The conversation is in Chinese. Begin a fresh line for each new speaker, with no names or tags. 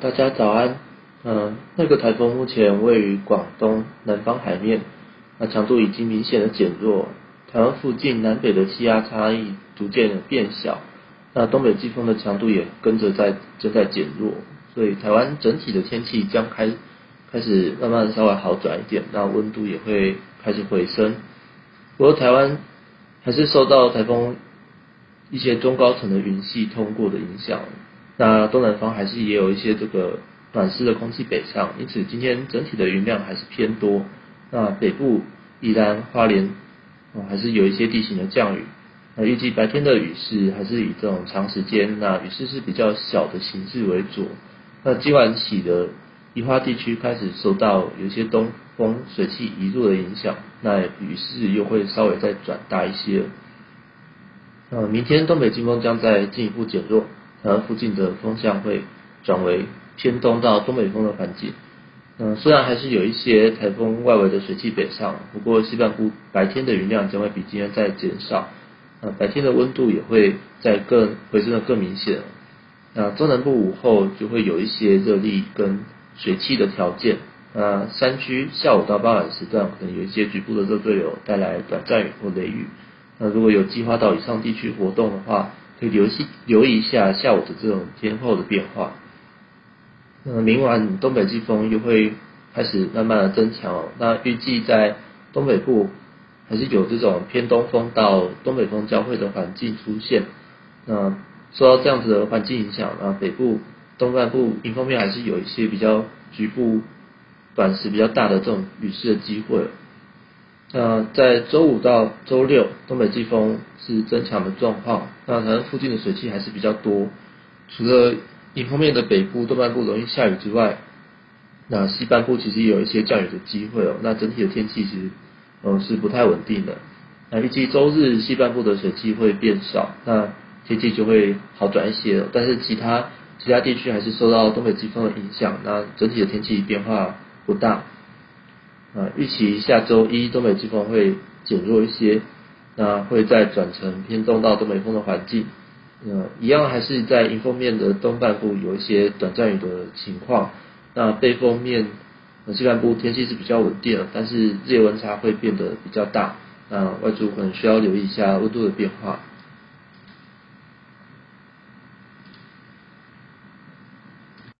大家早安。嗯，那个台风目前位于广东南方海面，那强度已经明显的减弱。台湾附近南北的气压差异逐渐的变小，那东北季风的强度也跟着在正在减弱，所以台湾整体的天气将开开始慢慢稍微好转一点，那温度也会开始回升。不过台湾还是受到台风一些中高层的云系通过的影响，那东南方还是也有一些这个暖湿的空气北上，因此今天整体的云量还是偏多。那北部宜兰花莲。还是有一些地形的降雨，那预计白天的雨势还是以这种长时间，那雨势是比较小的形式为主。那今晚起的宜花地区开始受到有一些东风水气移入的影响，那雨势又会稍微再转大一些。那明天东北季风将再进一步减弱，台湾附近的风向会转为偏东到东北风的环境。嗯，虽然还是有一些台风外围的水汽北上，不过西半部白天的云量将会比今天再减少，呃，白天的温度也会再更回升的更明显。那中南部午后就会有一些热力跟水汽的条件，那山区下午到傍晚时段可能有一些局部的热对流带来短暂雨或雷雨。那如果有计划到以上地区活动的话，可以留意留意一下下午的这种天候的变化。那明晚东北季风又会开始慢慢的增强。那预计在东北部还是有这种偏东风到东北风交汇的环境出现。那受到这样子的环境影响，那北部东半部迎风面还是有一些比较局部短时比较大的这种雨势的机会。那在周五到周六，东北季风是增强的状况。那台湾附近的水汽还是比较多，除了迎风面的北部、东半部容易下雨之外，那西半部其实也有一些降雨的机会哦。那整体的天气其实，嗯，是不太稳定的。那预计周日西半部的水汽会变少，那天气就会好转一些了。但是其他其他地区还是受到东北季风的影响，那整体的天气变化不大。啊，预期下周一东北季风会减弱一些，那会再转成偏东到东北风的环境。呃，一样还是在迎风面的东半部有一些短暂雨的情况。那背风面，呃，西半部天气是比较稳定的，但是日夜温差会变得比较大。那外出可能需要留意一下温度的变化。